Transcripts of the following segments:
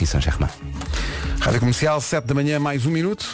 Paris Saint-Germain. Rádio Comercial, 7 da manhã, mais um minuto.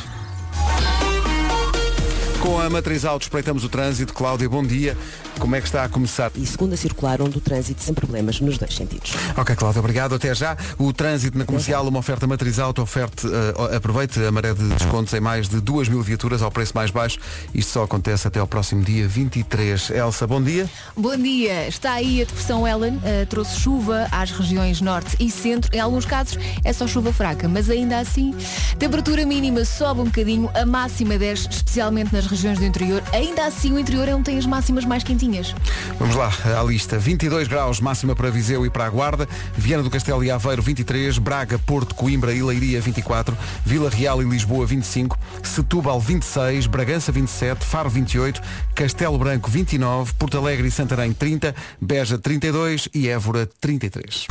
Com a Matriz Auto espreitamos o trânsito. Cláudia, bom dia. Como é que está a começar? E segunda circular, onde o trânsito sem problemas nos dois sentidos. Ok, Cláudia, obrigado. Até já. O trânsito na comercial, uma oferta Matriz Auto, oferte, eh, aproveite a maré de descontos em mais de 2 mil viaturas ao preço mais baixo. Isto só acontece até ao próximo dia 23. Elsa, bom dia. Bom dia. Está aí a depressão Ellen. Uh, trouxe chuva às regiões norte e centro. Em alguns casos é só chuva fraca, mas ainda assim, temperatura mínima sobe um bocadinho, a máxima desce, especialmente nas regiões do interior. Ainda assim, o interior é onde tem as máximas mais quentinhas. Vamos lá, à lista. 22 graus, máxima para Viseu e para a Guarda. Viana do Castelo e Aveiro, 23. Braga, Porto, Coimbra e Leiria, 24. Vila Real e Lisboa, 25. Setúbal, 26. Bragança, 27. Faro, 28. Castelo Branco, 29. Porto Alegre e Santarém, 30. Beja, 32. E Évora, 33.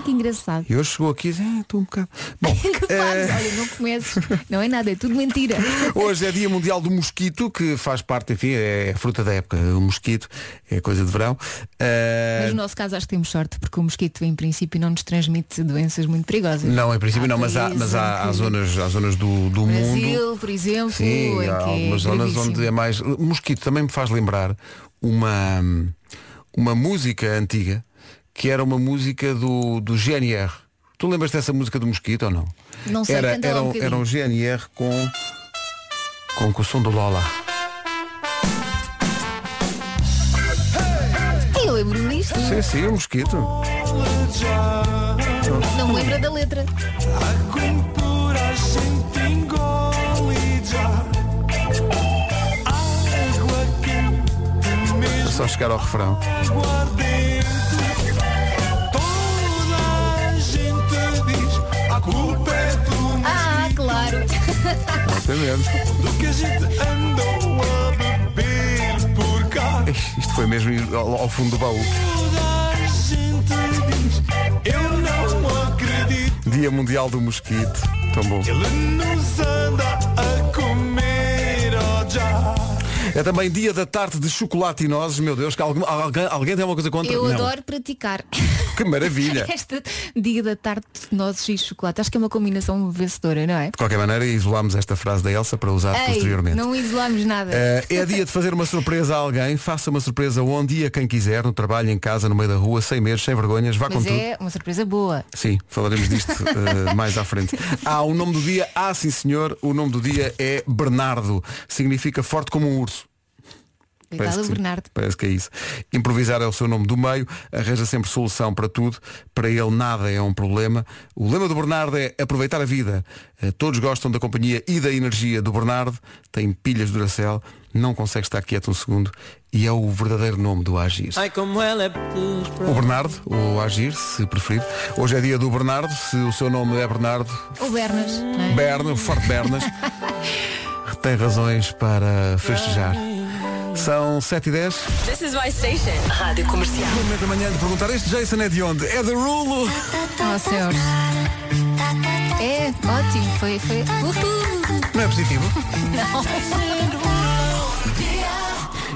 Que engraçado. E hoje chegou aqui e disse, ah, estou um bocado. Bom, eh, Olha, não começo. Não é nada, é tudo mentira. Hoje é Dia Mundial do Mosquito, que faz parte, enfim, é fruta da época. O mosquito é coisa de verão. Eh, Mas no nosso caso acho que temos sorte, porque o mosquito em princípio não nos transmite doenças muito perigosas. Não, em princípio Há não, mas há, mas há, há zonas, há zonas do, do mundo. Brasil, por exemplo, Sim, há é algumas zonas gravíssimo. onde é mais. Mosquito também me faz lembrar uma, uma música antiga que era uma música do, do GNR. Tu lembras dessa música do Mosquito ou não? Não sei, era, era, um um- era um GNR com, com, com o som do Lola. Eu lembro-me disto. Sim, sim, o Mosquito. Não me lembro da letra. É só chegar ao refrão. Exatamente. Ixi, Isto foi mesmo ao, ao fundo do baú. Dia Mundial do Mosquito. Tão bom. É também dia da tarte de chocolate e nozes. Meu Deus, que algum- alguém, alguém tem uma coisa contra? Eu Não. adoro praticar. Que maravilha. Esta dia da tarde de nozes e chocolate. Acho que é uma combinação vencedora, não é? De qualquer maneira, isolámos esta frase da Elsa para usar Ei, posteriormente. não isolamos nada. Eh, é dia de fazer uma surpresa a alguém. Faça uma surpresa onde e a quem quiser, no trabalho, em casa, no meio da rua, sem medo, sem vergonhas. Vá com Mas tudo. é uma surpresa boa. Sim, falaremos disto eh, mais à frente. Há o nome do dia, ah sim senhor, o nome do dia é Bernardo. Significa forte como um urso. Coitado que sim. Bernardo. Parece que é isso. Improvisar é o seu nome do meio, arranja sempre solução para tudo. Para ele nada é um problema. O lema do Bernardo é aproveitar a vida. Eh, Todos gostam da companhia e da energia do Bernardo. Tem pilhas de Duracell, não consegue estar quieto um segundo. E é o verdadeiro nome do Agir. O Bernardo, ou Agir, se preferir. Hoje é dia do Bernardo. Se o seu nome é Bernardo, O Bernas. é? Berna, o Forte Bernas, tem razões para festejar. São 7 e 10 This is my station. Rádio Comercial. Momento da manhã de perguntar, este Jason é de onde? É de Rulo! Oh, céus. É, ótimo. Foi, foi. Uhul. Não é positivo? Não.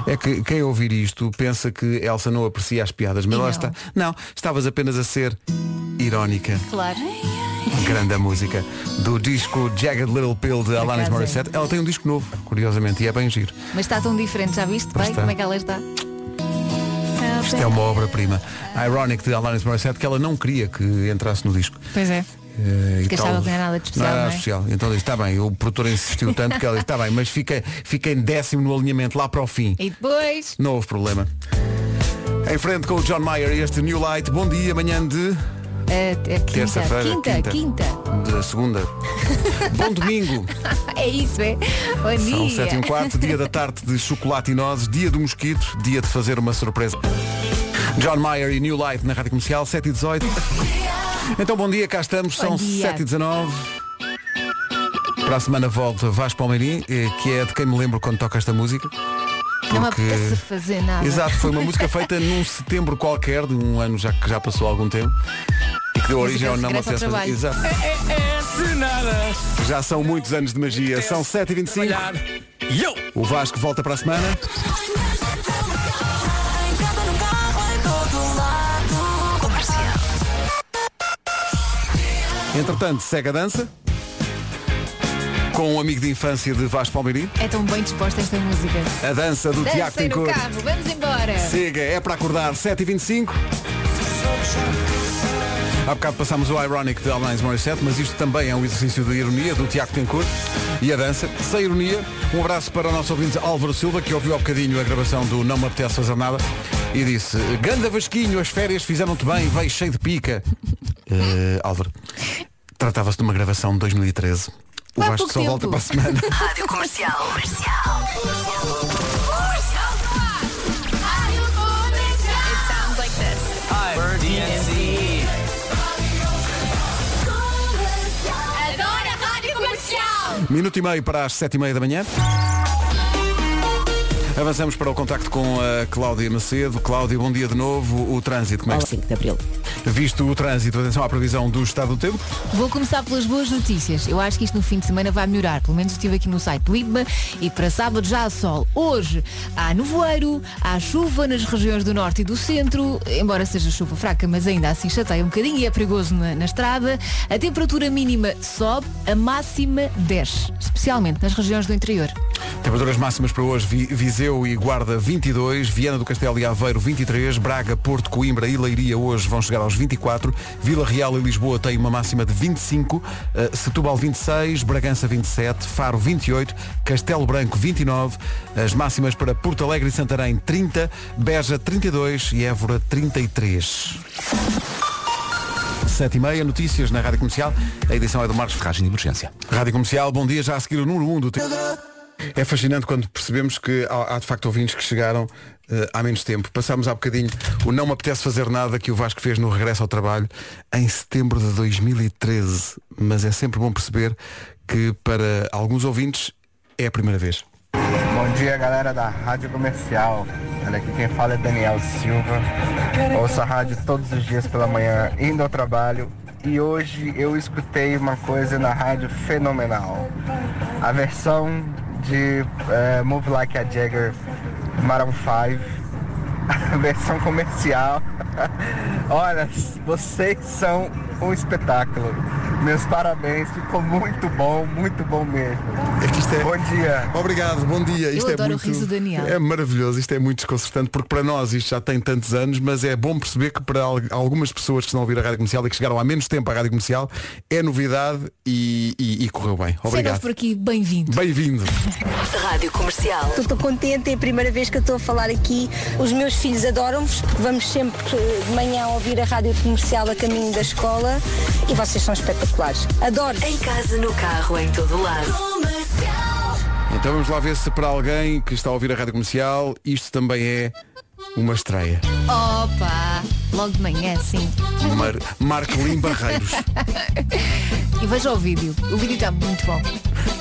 É que quem ouvir isto pensa que Elsa não aprecia as piadas, mas lá não. está. Não, estavas apenas a ser irónica. Claro. Grande a música. Do disco Jagged Little Pill de Alanis é. Morissette. Ela tem um disco novo, curiosamente, e é bem giro. Mas está tão diferente, já viste? Bem, como é que ela está? Isto é uma obra-prima. Ironic de Alanis Morissette que ela não queria que entrasse no disco. Pois é. Eh, e Porque achava que não era nada de especial, Não não é? especial. Então disse, está bem, o produtor insistiu tanto que ela disse, está bem, mas fica, fica em décimo no alinhamento lá para o fim. E depois. Não houve problema. Em frente com o John Mayer e este New Light, bom dia, manhã de, É, é quinta, Terça-feira, quinta, quinta. quinta, de segunda. bom domingo. É isso, é? Bom São dia. 7 e um quarto, dia da tarde de chocolate e nozes, dia do mosquito, dia de fazer uma surpresa. John Mayer e New Light na Rádio Comercial, 7 e 18. Então bom dia, cá estamos, Bom são dia. 7 e 19. Para a semana volta Vasco Palmeirim, eh, que é de quem me lembro quando toca esta música. Não me porque- apetece fazer nada. Exato, foi uma música feita num setembro qualquer, de um ano já que já passou algum tempo. E que deu origem ao Música Não Apetece Fazer. Exato. Já são muitos anos de magia. São 7h25. O Vasco volta para a semana. Entretanto, segue a dança. Com um amigo de infância de Vasco Palmeirim. É tão bem disposta esta música. A dança do Tiago Tencourt. carro, vamos embora. Siga, é para acordar 7h25. Há bocado passámos o Ironic de Alanis Morissette, mas isto também é um exercício de ironia do Tiago Tencourt e a dança. Sem ironia, um abraço para o nosso ouvinte Álvaro Silva, que ouviu há bocadinho a gravação do Não Me Apetece Fazer Nada e disse Ganda Vasquinho, as férias fizeram-te bem, veio cheio de pica. Eh, Álvaro, tratava-se de uma gravação de 2013. O Há Vasco pouco só volta tempo. para a semana. Rádio Comercial. Comercial. It sounds like this. Adoro a Rádio Comercial. Minuto e meio para as sete e meia da manhã. Avançamos para o contacto com a Cláudia Macedo. Cláudia, bom dia de novo. O trânsito, como é Ao que 5 de Abril. Visto o trânsito, atenção à previsão do estado do tempo. Vou começar pelas boas notícias. Eu acho que isto no fim de semana vai melhorar. Pelo menos estive aqui no site do IBMA e para sábado já há sol. Hoje há nevoeiro, há chuva nas regiões do norte e do centro, embora seja chuva fraca, mas ainda assim chateia um bocadinho e é perigoso na, na estrada. A temperatura mínima sobe, a máxima desce, especialmente nas regiões do interior. Temperaturas máximas para hoje, Vi- Viseu e Guarda 22, Viana do Castelo e Aveiro 23, Braga, Porto, Coimbra e Leiria hoje vão chegar aos 24, Vila Real e Lisboa têm uma máxima de 25, eh, Setúbal 26, Bragança 27, Faro 28, Castelo Branco 29, as máximas para Porto Alegre e Santarém 30, Beja 32 e Évora 33. 7 e meia, notícias na Rádio Comercial. A edição é do Marcos Ferragem de Emergência. Rádio Comercial, bom dia, já a seguir o número 1 do tempo. É fascinante quando percebemos que há, há de facto ouvintes que chegaram eh, há menos tempo. Passámos há bocadinho o Não Me Apetece Fazer Nada que o Vasco fez no regresso ao trabalho em setembro de 2013. Mas é sempre bom perceber que para alguns ouvintes é a primeira vez. Bom dia galera da Rádio Comercial. Olha aqui quem fala é Daniel Silva. Ouço a rádio todos os dias pela manhã indo ao trabalho e hoje eu escutei uma coisa na rádio fenomenal. A versão de eh, Move Like a Jagger Maroon 5, a versão comercial. Olha, vocês são um espetáculo. Meus parabéns, ficou muito bom, muito bom mesmo. É que isto é... Bom dia. Obrigado, bom dia. Isto é adoro o muito... riso do Daniel. É maravilhoso, isto é muito desconcertante, porque para nós isto já tem tantos anos, mas é bom perceber que para al- algumas pessoas que estão a ouvir a Rádio Comercial e que chegaram há menos tempo à Rádio Comercial, é novidade e, e- e correu bem. Obrigado. por aqui, bem-vindo. Bem-vindo. Rádio Comercial. Estou contente, é a primeira vez que eu estou a falar aqui. Os meus filhos adoram-vos, porque vamos sempre eh, de manhã ouvir a rádio comercial a caminho da escola e vocês são espetaculares. Adoro! Em casa, no carro, em todo lado. Então vamos lá ver se para alguém que está a ouvir a Rádio Comercial, isto também é uma estreia. Opa! Logo de manhã, sim. Mar Marcolin Barreiros. E veja o vídeo. O vídeo está muito bom.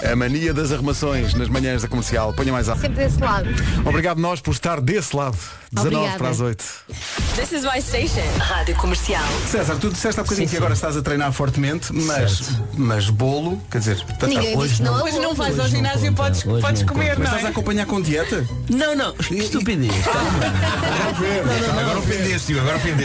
A mania das arrumações nas manhãs da comercial. Ponha mais alto. Sempre desse lado. Obrigado nós por estar desse lado. 19 Obrigada. para as 8. This is my station. Rádio Comercial. César, tu disseste há bocadinho que agora estás a treinar fortemente, mas, mas bolo, quer dizer, Ninguém que não. Hoje não vais ao ginásio, podes, podes comer, mas não estás a é? acompanhar com dieta? Não, não, que estupidez. Agora ofendeste, agora ofendeste.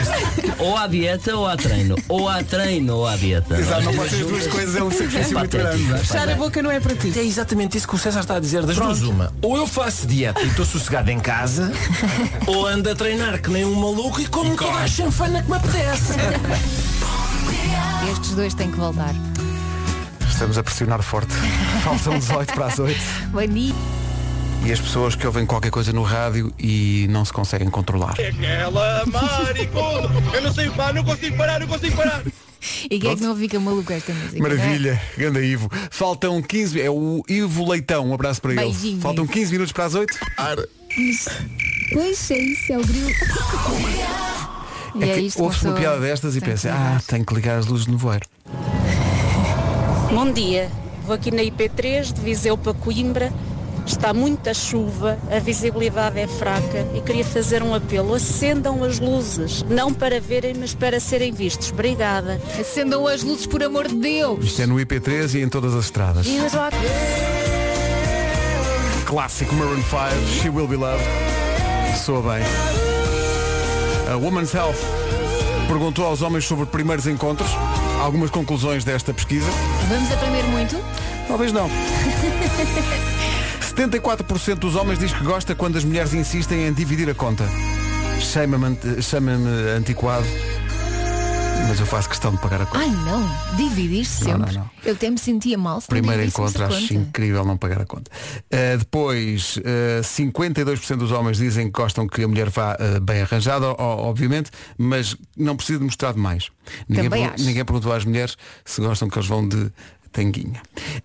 Ou há dieta ou há treino. Ou há treino ou há dieta. Exato, não As pode ser as duas coisas, é um sacrifício é muito grande. não é? Fechar a boca não é para ti. É exatamente isso que o César está a dizer. Das duas, uma. Ou eu faço dieta e estou sossegado em casa, ou ando a treinar que nem um maluco e como toda a chanfana que me apetece. Estes dois têm que voltar. Estamos a pressionar forte. Faltam 18 para as 8. Bom dia. E as pessoas que ouvem qualquer coisa no rádio e não se conseguem controlar. Aquela maricona, eu não sei parar, não consigo parar, não consigo parar. E quem é que não fica maluco esta música? Maravilha, ganda Ivo. Faltam 15, é o Ivo Leitão, um abraço para ele. Beijinho, Faltam Ivo. 15 minutos para as 8. Pois é isso, é o grilo. É é que ouve-se uma piada destas e pensa, ah, tenho que ligar as luzes no voeiro. Bom dia, vou aqui na IP3 de Viseu para Coimbra. Está muita chuva, a visibilidade é fraca e queria fazer um apelo. Acendam as luzes, não para verem, mas para serem vistos. Obrigada. Acendam as luzes, por amor de Deus. Isto é no IP3 e em todas as estradas. E Clássico Maroon 5, She Will Be Loved. Soa bem. A Woman's Health perguntou aos homens sobre primeiros encontros. algumas conclusões desta pesquisa. Vamos aprender muito? Talvez não. 74% dos homens diz que gosta quando as mulheres insistem em dividir a conta. Chama-me chama-me antiquado, mas eu faço questão de pagar a conta. Ai não, dividir-se Não, sempre. não, não. Eu até me sentia mal se Primeiro encontro, acho conta. incrível não pagar a conta. Uh, depois, uh, 52% dos homens dizem que gostam que a mulher vá uh, bem arranjada, obviamente, mas não precisa de mostrar demais. Ninguém, pergun- acho. ninguém perguntou às mulheres se gostam que eles vão de tanguinha.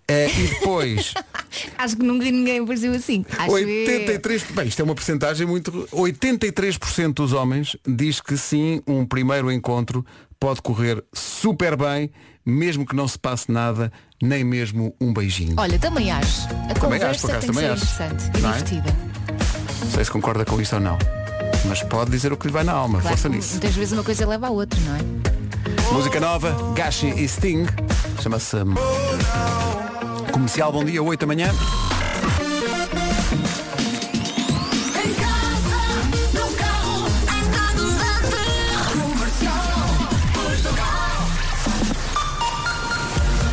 Uh, e depois, Acho que nunca ninguém apareceu assim. Acho 83%, bem, isto é uma porcentagem muito. 83% dos homens diz que sim, um primeiro encontro pode correr super bem, mesmo que não se passe nada, nem mesmo um beijinho. Olha, também acho. A Também conversa acho, por acaso, tem que também ser acho. interessante e Não é? divertida. Não sei se concorda com isto ou não. Mas pode dizer o que lhe vai na alma, Claro força nisso. muitas vezes uma coisa leva à outra, não é? Música nova, Gashi e Sting. Chama-se hum, Comercial Bom Dia, 8 da manhã.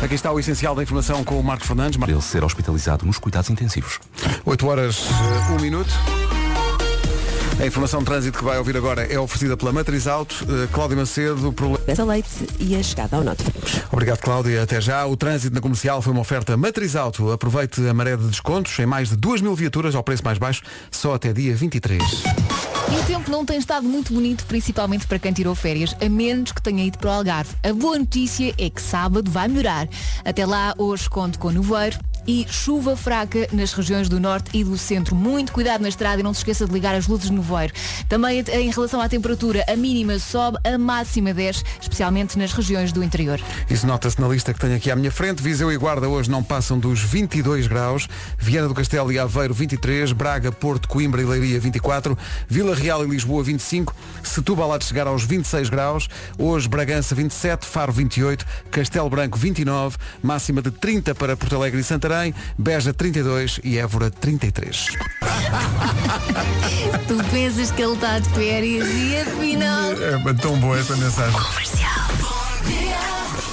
Aqui está o essencial da informação com o Marcos Fernandes. Ele ser hospitalizado nos cuidados intensivos. 8 horas, 1 minuto. A informação de trânsito que vai ouvir agora é oferecida pela Matriz Auto. Uh, Cláudio Macedo, problema. Pesa leite e a chegada ao norte. Obrigado, Cláudia. Até já. O trânsito na comercial foi uma oferta Matriz Auto. Aproveite a maré de descontos em mais de 2 mil viaturas ao preço mais baixo, só até dia 23. E o tempo não tem estado muito bonito, principalmente para quem tirou férias, a menos que tenha ido para o Algarve. A boa notícia é que sábado vai melhorar. Até lá, hoje conto com nevoeiro e chuva fraca nas regiões do norte e do centro. Muito cuidado na estrada e não se esqueça de ligar as luzes no nevoeiro. Também em relação à temperatura, a mínima sobe, a máxima desce, especialmente nas regiões do interior. Isso nota-se na lista que tenho aqui à minha frente. Viseu e Guarda hoje não passam dos 22 graus. Viana do Castelo e Aveiro 23. Braga, Porto, Coimbra e Leiria 24. Vila Real e Lisboa 25. Setúbal há de chegar aos 26 graus. Hoje Bragança 27. Faro 28. Castelo Branco 29. Máxima de 30 para Porto Alegre e Santarém. Beja 32 e Évora 33. tu pensas que ele está de férias e afinal. É tão boa essa mensagem.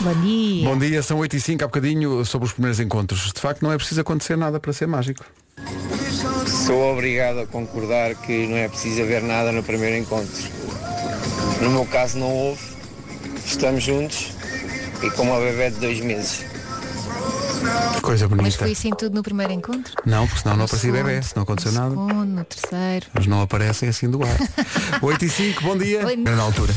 Bom dia. Bom dia, são 8 e 5 há bocadinho sobre os primeiros encontros. De facto, não é preciso acontecer nada para ser mágico. Sou obrigado a concordar que não é preciso haver nada no primeiro encontro. No meu caso não houve. Estamos juntos e com uma bebé de dois meses. Coisa bonita. Mas foi assim tudo no primeiro encontro? Não, porque senão não No aparecia segundo, bebê, se não aconteceu no nada. segundo, no terceiro. Mas não aparecem assim do ar. 8 e 5, bom dia. Bom na altura.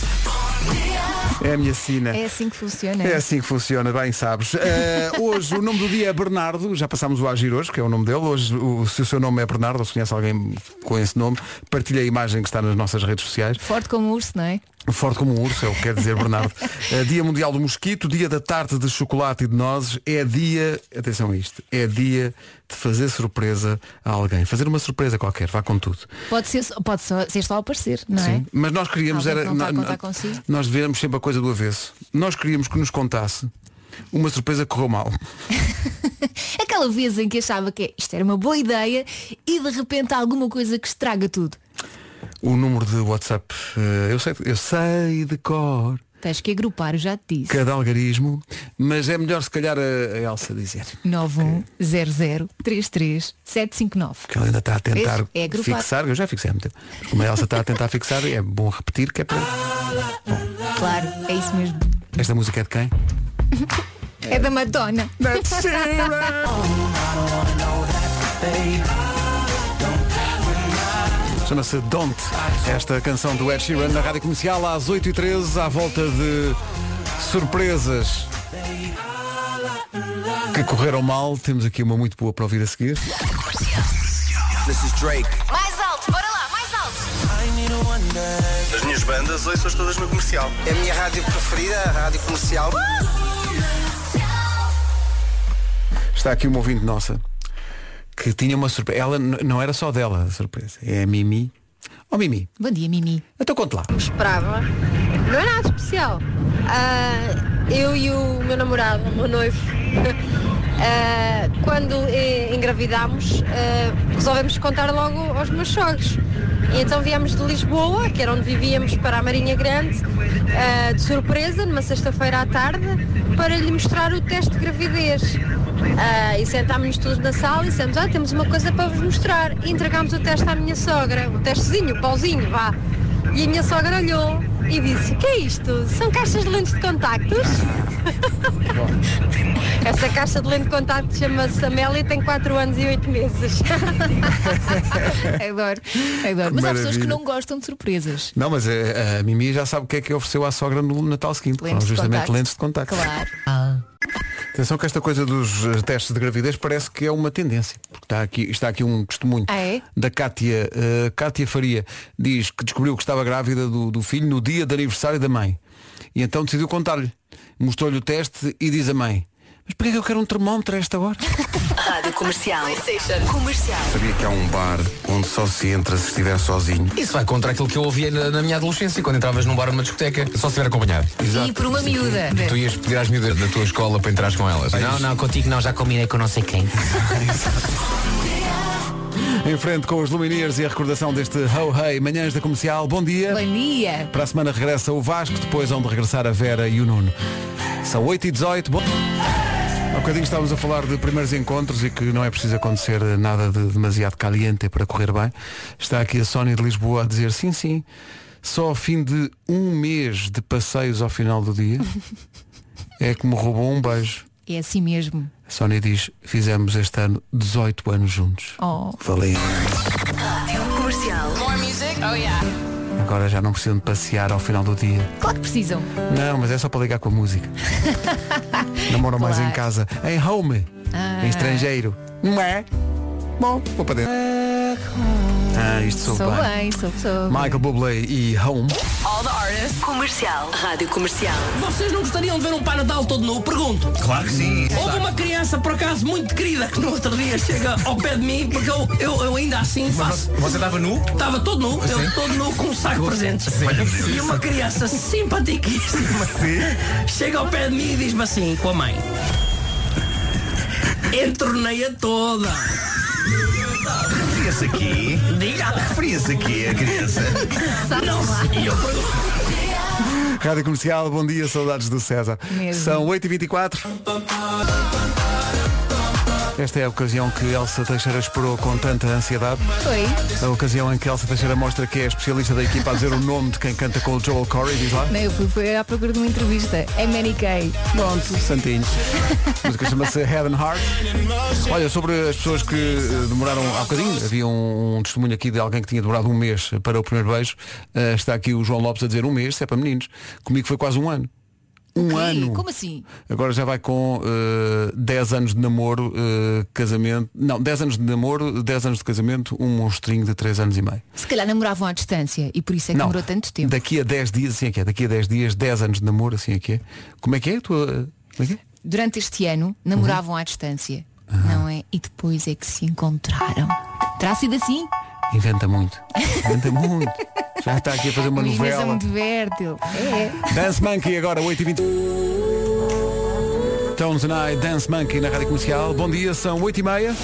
É a minha sina. É assim que funciona. É assim que funciona, bem sabes. Eh, hoje o nome do dia é Bernardo, já passámos o Agir hoje, que é o nome dele. Hoje, o- se o seu nome é Bernardo, ou se conhece alguém com esse nome, partilhe a imagem que está nas nossas redes sociais. Forte como urso, não é? Forte como um urso, é o que quer dizer Bernardo. Eh, dia Mundial do Mosquito, dia da tarte de chocolate e de nozes, é dia, atenção a isto, é dia de fazer surpresa a alguém. Fazer uma surpresa qualquer, vá com tudo. Pode ser, pode ser só aparecer, não é? Sim, mas nós queríamos Alguém era. não está a nó- contar nó- consigo? nós devemos sempre coisa do avesso. Nós queríamos que nos contasse uma surpresa que correu mal. Aquela vez em que achava que isto era uma boa ideia e de repente há alguma coisa que estraga tudo. O número de WhatsApp, eh, eu sei, eu sei de cor Tens que agrupar, eu já te disse. cada algarismo, mas é melhor se calhar a, a Elsa dizer. 910033759. Que ela ainda está a tentar Vês? É agrupar. fixar, eu já fixei há muito tempo. Como a Elsa está a tentar fixar, é bom repetir que é para. Claro, é isso mesmo. Esta música é de quem? É da Madonna. Chama-se Don't. Esta canção do Ed Sheeran na Rádio Comercial às 8h13 à volta de surpresas que correram mal. Temos aqui uma muito boa para ouvir a seguir. This is Drake. Mais alto, bora lá, mais alto. As minhas bandas hoje são todas no comercial. É a minha rádio preferida, a rádio comercial. Está aqui uma ouvinte nossa que tinha uma surpresa. Ela não era só dela a surpresa. É a Mimi. Oh Mimi, Bom dia, Mimi. então conte lá. esperava. Não é nada especial. Ah, eu e o meu namorado, o meu noivo, ah, quando engravidámos, ah, resolvemos contar logo aos meus sogros. E então viemos de Lisboa, que era onde vivíamos, para a Marinha Grande, de surpresa, numa sexta-feira à tarde, para lhe mostrar o teste de gravidez. Ah, e sentámos-nos todos na sala e dissemos, ah, temos uma coisa para vos mostrar. E entregámos o teste à minha sogra, o testezinho, o pauzinho, vá. E a minha sogra olhou e disse, o que é isto? São caixas de lentes de contactos? Essa caixa de lente de contacto chama-se Amélia e tem 4 anos e 8 meses. adoro, adoro. Mas há pessoas que não gostam de surpresas. Não, mas eh, a, Mimi já sabe o que é que ofereceu à sogra no Natal seguinte. Lentes justamente contacto. lentes de contacto. Claro. Atenção que esta coisa dos eh, testes de gravidez parece que é uma tendência. Porque está aqui, está aqui um testemunho Ah, é? da Cátia, Cátia Faria. Diz que descobriu que estava grávida do, do filho no dia de aniversário da mãe. E então decidiu contar-lhe. Mostrou-lhe o teste e diz a mãe, mas para que é que eu quero um termómetro a esta hora? Rádio Comercial. Comercial. Sabia que há um bar onde só se entra se estiver sozinho. Isso vai contra aquilo que eu ouvia na, na minha adolescência, quando entravas num bar ou numa discoteca, só se estiver acompanhado. E por uma miúda. Tu ias pedir às miúdas da tua escola para entrares com elas. Não, não, contigo não, já combinei com não sei quem. Em frente com os Lumineers e a recordação deste Ho Hey, manhãs da comercial. Bom dia. Bom dia. Para a semana regressa o Vasco, depois vão de regressar a Vera e o Nuno. São 8 e 18 Bom... Há bocadinho estávamos a falar de primeiros encontros e que não é preciso acontecer nada de demasiado caliente para correr bem. Está aqui a Sónia de Lisboa a dizer sim, sim. Só ao fim de um mês de passeios ao final do dia é que me roubou um beijo. É assim mesmo. A Sónia diz, fizemos este ano 18 anos juntos. Oh. Valeu. Comercial. More music? Oh yeah. Agora já não precisam de passear ao final do dia. Claro que precisam. Não, mas é só para ligar com a música. Namoram mais em Claro. casa. Em home. Ah. Em estrangeiro. Não é? Bom, vou para dentro. Ah, isto soube Sou bem. bem, sou, sou. Michael Bublé e Home. All the artists. Comercial. Rádio Comercial. Vocês não gostariam de ver um Pai Natal todo nu? Pergunto. Claro que sim. Houve uma criança, por acaso, muito querida, que no outro dia chega ao pé de mim, porque eu, eu, eu ainda assim faço. Você estava nu? Estava todo nu, eu todo nu com um saco de presentes. E uma criança simpaticíssima chega ao pé de mim e diz-me assim, com a mãe. Entornei-a toda. Referia-se aqui. Diga. Referia-se aqui a criança. Não, e eu pergunto. Rádio Comercial, bom dia, saudades do César. Mesmo. São 8h24. Esta é a ocasião que Elsa Teixeira esperou com tanta ansiedade. Foi. A ocasião em que Elsa Teixeira mostra que é especialista da equipa a dizer o nome de quem canta com o Joel Corey, diz lá. Não, eu fui, fui à procura de uma entrevista. É Manny Kay. Pronto, santinho. A música chama-se Head and Heart. Olha, sobre as pessoas que eh, demoraram há bocadinho, havia um, um testemunho aqui de alguém que tinha demorado um mês para o primeiro beijo. Eh, está aqui o João Lopes a dizer um mês, se é para meninos. Comigo foi quase um ano. Um Ih, ano. Como assim? Agora já vai com eh, 10 anos de namoro, eh, casamento. Não, 10 anos de namoro, 10 anos de casamento, um monstrinho de 3 anos e meio. Se calhar namoravam à distância e por isso é que Não. demorou tanto tempo. Daqui a 10 dias, assim é que é. Daqui a 10 dias, 10 anos de namoro, assim é que é. Como é que é? a tua- Como é que é? Durante este ano namoravam Uhum. à distância. Não é? E depois é que se encontraram. Terá sido assim? Inventa muito. Inventa muito. Já está aqui a fazer uma novela. muito fértil. É. Dance Monkey agora, 8h20. Tones and I, Dance Monkey na Rádio Comercial. Bom dia, são 8h30.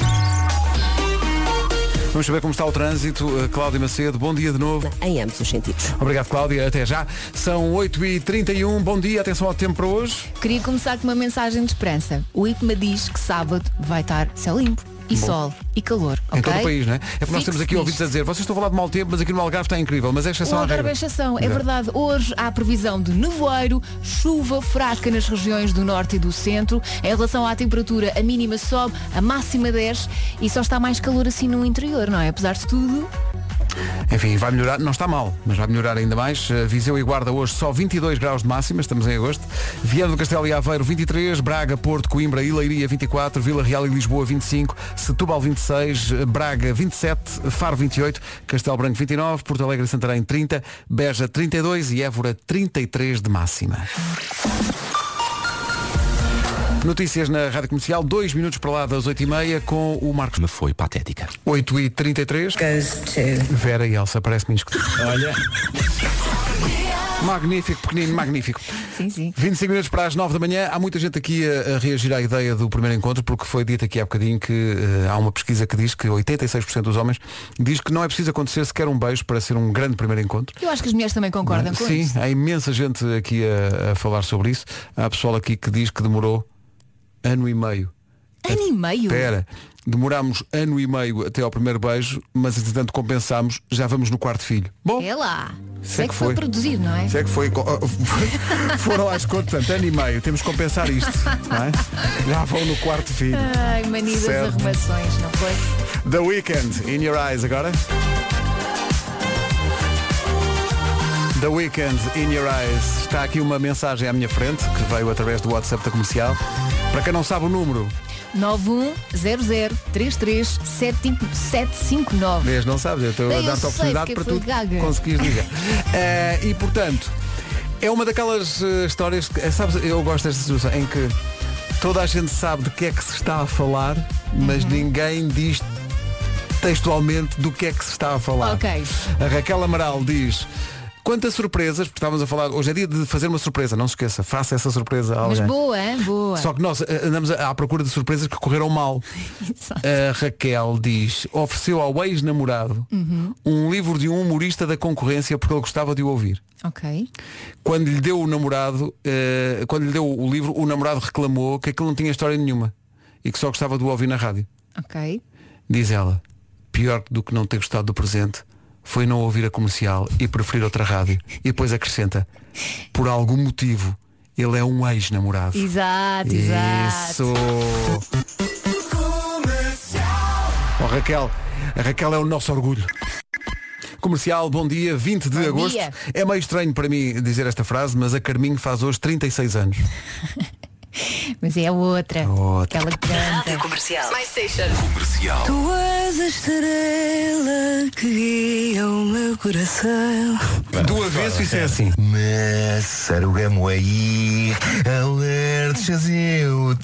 Vamos saber como está o trânsito. Uh, Cláudia Macedo, bom dia de novo. Em ambos os sentidos. Obrigado, Cláudia. Até já. São 8h31. Bom dia, atenção ao tempo para hoje. Queria começar com uma mensagem de esperança. O IPMA diz que sábado vai estar céu limpo e Bom. sol e calor. Em ok? todo o país, não é? É porque nós temos aqui ouvintes a dizer, vocês estão a falar de mau tempo, mas aqui no Algarve está incrível, mas é exceção à regra. é exceção, é verdade. Hoje há previsão de nevoeiro, chuva fraca nas regiões do norte e do centro. Em relação à temperatura, a mínima sobe, a máxima desce e só está mais calor assim no interior, não é? Apesar de tudo, Enfim, vai melhorar, não está mal, mas vai melhorar ainda mais. Uh, Viseu e Guarda hoje só 22 graus de máxima, estamos em agosto. Viana do Castelo e Aveiro 23, Braga, Porto, Coimbra e Leiria 24, Vila Real e Lisboa 25, Setúbal 26, uh, Braga 27, Faro 28, Castelo Branco 29, Porto Alegre e Santarém 30, Beja 32 e Évora 33 de máxima. Notícias na Rádio Comercial, dois minutos para lá das 8h30 com o Marcos. Me foi patética. 8h33. Vera e Elsa, parece-me indiscutível. Olha. Magnífico, pequenino, magnífico. Sim, sim. 25 minutos para as 9 da manhã. Há muita gente aqui a, a reagir à ideia do primeiro encontro, porque foi dito aqui há bocadinho que eh, há uma pesquisa que diz que 86% dos homens diz que não é preciso acontecer sequer um beijo para ser um grande primeiro encontro. Eu acho que as mulheres também concordam com Sim, isso. há imensa gente aqui a, a falar sobre isso. Há pessoal aqui que diz que demorou ano e meio. Ano e meio? Espera, demorámos ano e meio até ao primeiro beijo, mas entretanto compensámos, já vamos no quarto filho. Bom, É lá. Isso é é que que foi foi. produzir, não é? se é que foi. Foram às contas, portanto, ano e meio, temos que compensar isto. não é? Já vão no quarto filho. Ai, mania das Certo. arrumações, não foi? The Weekend, In Your Eyes agora. The Weekend, In Your Eyes. Está aqui uma mensagem à minha frente, que veio através do WhatsApp da comercial. Para quem não sabe o número, 910033759. Vês, não sabes, eu estou a Eu dar-te a oportunidade para tu gaga. conseguires ligar. Eh, e portanto, é uma daquelas eh, histórias que, eh, sabes, eu gosto desta situação em que toda a gente sabe de que é que se está a falar, mas Uhum. ninguém diz textualmente do que é que se está a falar. Ok. A Raquel Amaral diz. Quantas surpresas, porque estávamos a falar, hoje é dia de fazer uma surpresa, não se esqueça, faça essa surpresa a Mas alguém. boa, hein? boa. Só que nós eh, andamos à procura de surpresas que correram mal. A Raquel diz, ofereceu ao ex-namorado Uhum. um livro de um humorista da concorrência porque ele gostava de o ouvir. Ok. Quando lhe deu o namorado, eh, quando lhe deu o livro, o namorado reclamou que aquilo não tinha história nenhuma e que só gostava de o ouvir na rádio. Ok. Diz ela, pior do que não ter gostado do presente foi não ouvir a comercial e preferir outra rádio. E depois acrescenta, por algum motivo, ele é um ex-namorado. Exato, exato. Isso. Oh, Raquel, a Raquel é o nosso orgulho. Comercial, bom dia, 20 de Bom agosto. dia. É meio estranho para mim dizer esta frase, mas a Carminho faz hoje 36 anos. Mas é a outra. Outra. Aquela que canta. Comercial. My station. Comercial. Tu és a estrela que guia o meu coração. Do avesso isso é assim. Mas sarugamo aí, alertas eu.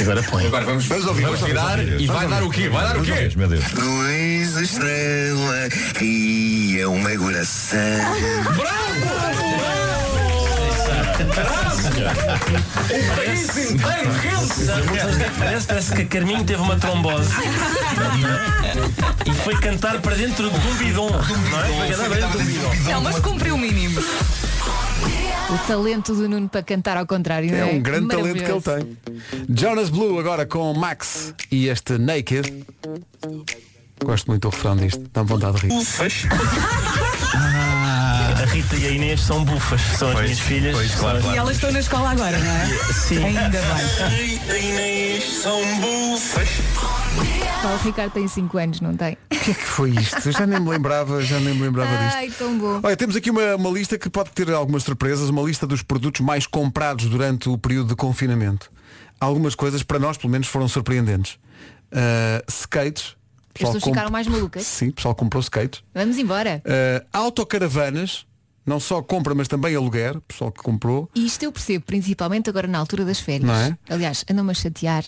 Agora põe. Agora vamos, Vamos ouvir, vamos vamos virar ouvir. e vai Vamos dar o quê? Vai dar o quê? ouvir, meu Deus. Tu és a estrela que guia o meu coração. O país inteiro Parece, parece que a Carminho teve uma trombose e foi cantar para dentro de um bidon. Não é? Foi cantar para dentro de um bidon. Não, mas cumpriu o mínimo. O talento do Nuno para cantar ao contrário. É não um grande talento que ele tem. Jonas Blue agora com Max e este Naked. Gosto muito do refrão disto, dá-me vontade de rir. A Rita e a Inês são bufas, são as minhas filhas. São as- E elas estão na escola agora, não é? Sim. Ainda bem. Inês são bufas. Paulo Ricardo tem 5 anos, não tem? O que é que foi isto? Eu já nem me lembrava, já nem me lembrava disto. Ai, tão bom. Olha, temos aqui uma, uma lista que pode ter algumas surpresas, uma lista dos produtos mais comprados durante o período de confinamento. Algumas coisas, para nós, pelo menos, foram surpreendentes. Uh, skates. As pessoas comp- ficaram mais malucas. Sim, o pessoal comprou skates. Vamos embora. Uh, autocaravanas, não só compra, mas também aluguer, pessoal que comprou. E isto eu percebo, principalmente agora na altura das férias. Não é? Aliás, andam-me a chatear.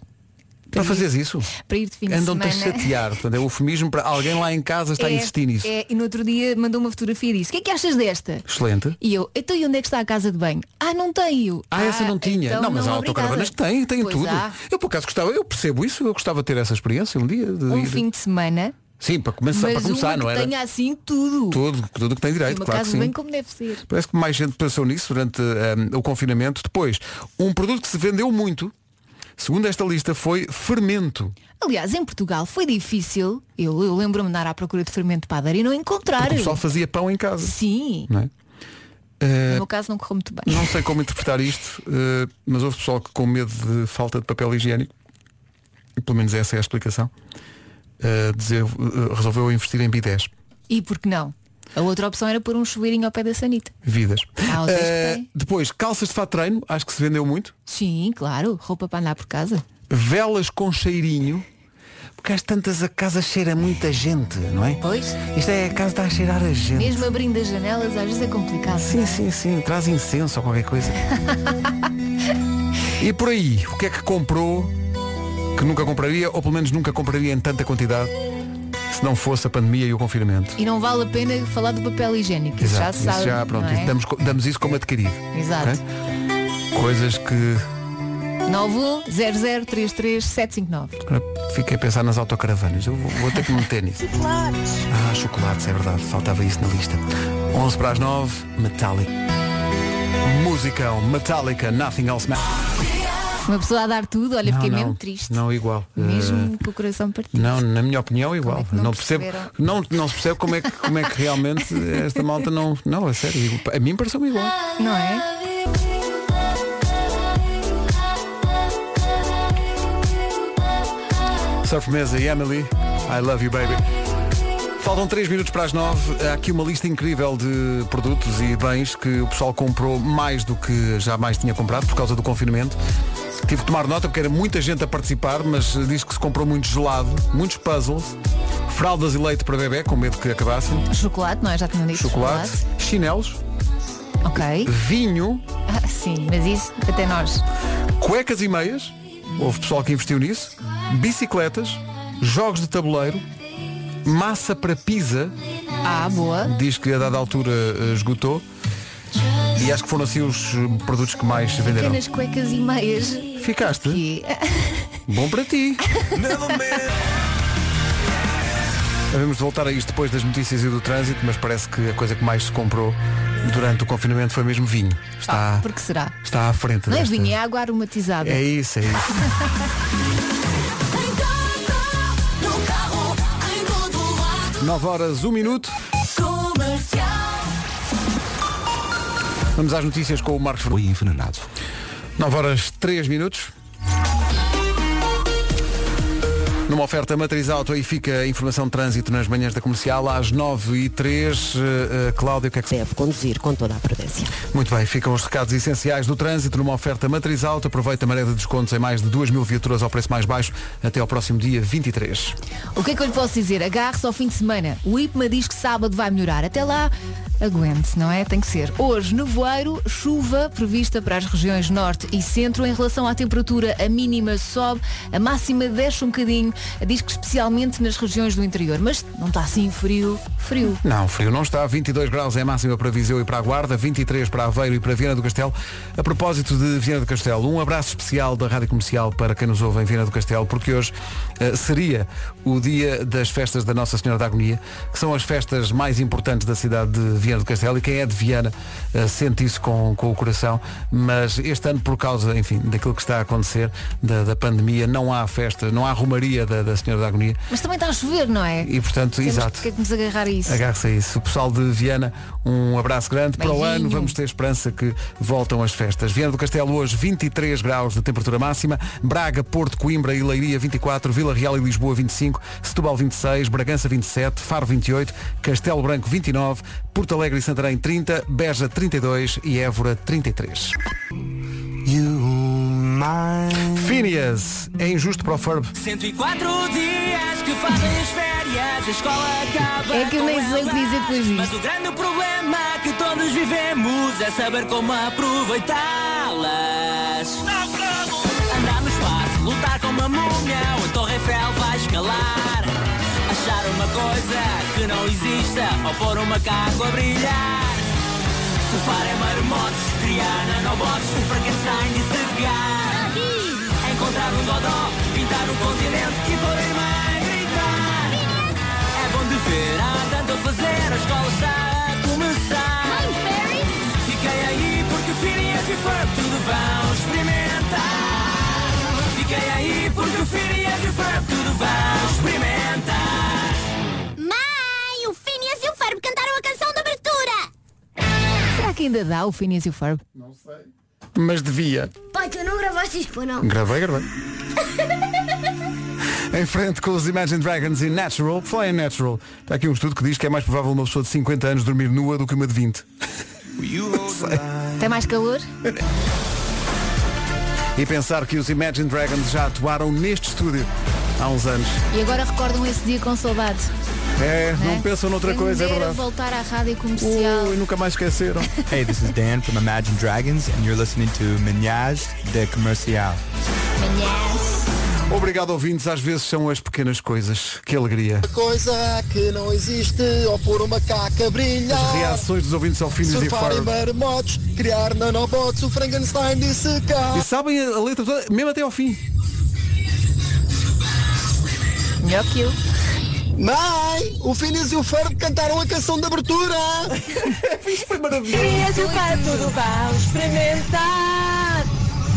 Para fazeres isso? Para ir de fim de Andam-te a chatear. Portanto, é eufemismo para alguém lá em casa está a É, insistir nisso. é, e no outro dia mandou uma fotografia e disse, o que é que achas desta? Excelente. E eu, então e onde é que está a casa de banho? Ah, não tenho. Ah, essa não tinha. então não, mas há autocaravanas que têm, têm Pois tudo. há. Eu por acaso gostava, eu percebo isso, eu gostava de ter essa experiência um dia. Um ir- fim de semana. Sim, para começar, mas para começar, não era? tenha assim tudo. Tudo, tudo que tem direito, uma claro casa que sim. banho como deve ser. Parece que mais gente pensou nisso durante ehm, o confinamento. Depois, um produto que se vendeu muito, segundo esta lista, foi fermento. Aliás, em Portugal foi difícil, eu, eu lembro-me de andar à procura de fermento de padaria e não encontrar. Porque o pessoal fazia pão em casa. Sim. Não, é? No Eh, meu caso não correu muito bem. não sei como interpretar isto, eh, mas houve pessoal que com medo de falta de papel higiênico, pelo menos essa é a explicação, eh, dizer, eh, resolveu investir em bidés. E por que não? A outra opção era pôr um chuveirinho ao pé da sanita. Vidas. Têm. depois, calças de fato treino, acho que se vendeu muito. Sim, claro, roupa para andar por casa. Velas com cheirinho. Porque às tantas a casa cheira muita gente, não é? Pois. Isto é a casa está a cheirar a gente. Mesmo abrindo as janelas às vezes é complicado. Sim, sim, sim. Traz incenso ou qualquer coisa. e por aí, o que é que comprou que nunca compraria, ou pelo menos nunca compraria em tanta quantidade? se não fosse a pandemia e o confinamento. E não vale a pena falar do papel higiênico. Isso já se sabe. isso já, pronto, é? isso damos, damos isso como adquirido. Exato. ok? Coisas que 910033759. agora fiquei a pensar nas autocaravanas. Eu vou, vou ter que me meter nisso. Ah, chocolates, é verdade. Faltava isso na lista. 11 para as 9, Metallica. Musicão, Metallica, Nothing Else Matters. Uma pessoa a dar tudo, olha, fiquei não, mesmo não, triste. Não, igual. Mesmo Eh, com o coração partido. Não, na minha opinião, igual. não não, percebo, não, não se percebe como é, que, como é que realmente esta malta não. Não, a sério. A mim pareceu-me igual. Não é? Surf Mesa e Emily, I love you baby. Faltam 3 minutos para as 9. Há aqui uma lista incrível de produtos e bens que o pessoal comprou mais do que jamais tinha comprado por causa do confinamento. Tive que tomar nota porque era muita gente a participar, mas diz que se comprou muito gelado, muitos puzzles, fraldas e leite para bebê, com medo que acabassem, Chocolate, não é? Já tinham dito chocolate, chinelos, Ok. vinho, Ah, sim, mas isso até nós. cuecas e meias, houve pessoal que investiu nisso, bicicletas, jogos de tabuleiro, massa para pizza, Ah, boa. diz que a dada altura eh, esgotou. E acho que foram assim os produtos que mais venderam. Pequenas cuecas e meias. Ficaste? Que- Bom para ti. Devemos de voltar a isto depois das notícias e do trânsito, mas parece que a coisa que mais se comprou durante o confinamento foi mesmo vinho. Está, Por que será? está à frente Não é desta- vinho, é água aromatizada. É isso, é isso. Nove horas, um minuto. Vamos às notícias com o Marcos Foi envenenado. 9 horas 3 minutos. Numa oferta matriz auto aí fica a informação de trânsito nas manhãs da comercial às 9 e 3 uh, Cláudia, o que é que se Deve conduzir com toda a prudência. Muito bem, ficam os recados essenciais do trânsito numa oferta matriz alta. Aproveita a maré de descontos em mais de 2 mil viaturas ao preço mais baixo até ao próximo dia 23. O que é que eu lhe posso dizer? Agarre-se ao fim de semana. O IPMA diz que sábado vai melhorar. Até lá, aguente, não é? Tem que ser. Hoje, nevoeiro, chuva prevista para as regiões norte e centro. Em relação à temperatura, a mínima sobe, a máxima desce um bocadinho. Diz que especialmente nas regiões do interior. Mas não está assim frio, frio. Não, frio não está. 22 graus é a máxima para Viseu e para a Guarda, 23 para Aveiro e para Viana do Castelo. A propósito de Viana do Castelo, um abraço especial da Rádio Comercial para quem nos ouve em Viana do Castelo, porque hoje eh, seria o dia das festas da Nossa Senhora da Agonia, que são as festas mais importantes da cidade de Viana do Castelo e quem é de Viana eh, sente isso com, com o coração, mas este ano por causa, enfim, daquilo que está a acontecer, da, da pandemia, não há festa, não há romaria da, da Senhora da Agonia Mas também está a chover, não é? e portanto, Temos exato. que, que nos agarrar a isso. Agarre-se a isso. O pessoal de Viana, um abraço grande. Para o Beijinho. ano vamos ter esperança que voltam as festas. Viana do Castelo hoje 23 graus de temperatura máxima. Braga, Porto, Coimbra e Leiria 24. Vila Real e Lisboa 25. Setúbal 26. Bragança 27. Faro 28. Castelo Branco 29. Porto Alegre e Santarém 30. Beja 32 e Évora 33. Phineas, é injusto para o Ferb. 104 dias que fazem as férias, a escola acaba. É que eu nem sei o que dizer depois disto. Mas o grande problema que todos vivemos é saber como aproveitá-las. Andar no espaço, lutar com uma múmia, a Torre Eiffel vai escalar. Achar uma coisa que não exista, ou pôr um macaco a brilhar. Surfar em maremotos, criar nanobots, o Frankenstein dissecar. Encontrar um dodó, pintar um continente e pôr a irmã ainda dá o Phineas e o Ferb? Mas devia. Pai, tu não gravaste isto, pô, não? Gravei, gravei. em frente com os Imagine Dragons e Natural. Fly in Natural. Está aqui um estudo que diz que é mais provável uma pessoa de 50 anos dormir nua do que uma de 20. Tem mais calor? E pensar que os Imagine Dragons já atuaram neste estúdio há uns anos. E agora recordam esse dia com saudade. É, não né? pensam noutra Quem coisa, é verdade. voltar à rádio comercial. Ui, nunca mais esqueceram. Hey, this is Dan from Imagine Dragons, and you're listening to Menage de Comercial. Obrigado, ouvintes. Às vezes são as pequenas coisas. Que alegria. Coisa que não existe, ou pôr uma caca a brilhar. As reações dos ouvintes ao Finis e Ferb. maremotos, criar nanobots, o Frankenstein disse cá. E sabem a a letra toda, mesmo até ao fim. Melhor que eu. Mãe, o Finis e o Ferb cantaram a canção de abertura. Isso foi maravilhoso. Fias e o pai tudo vão experimentar.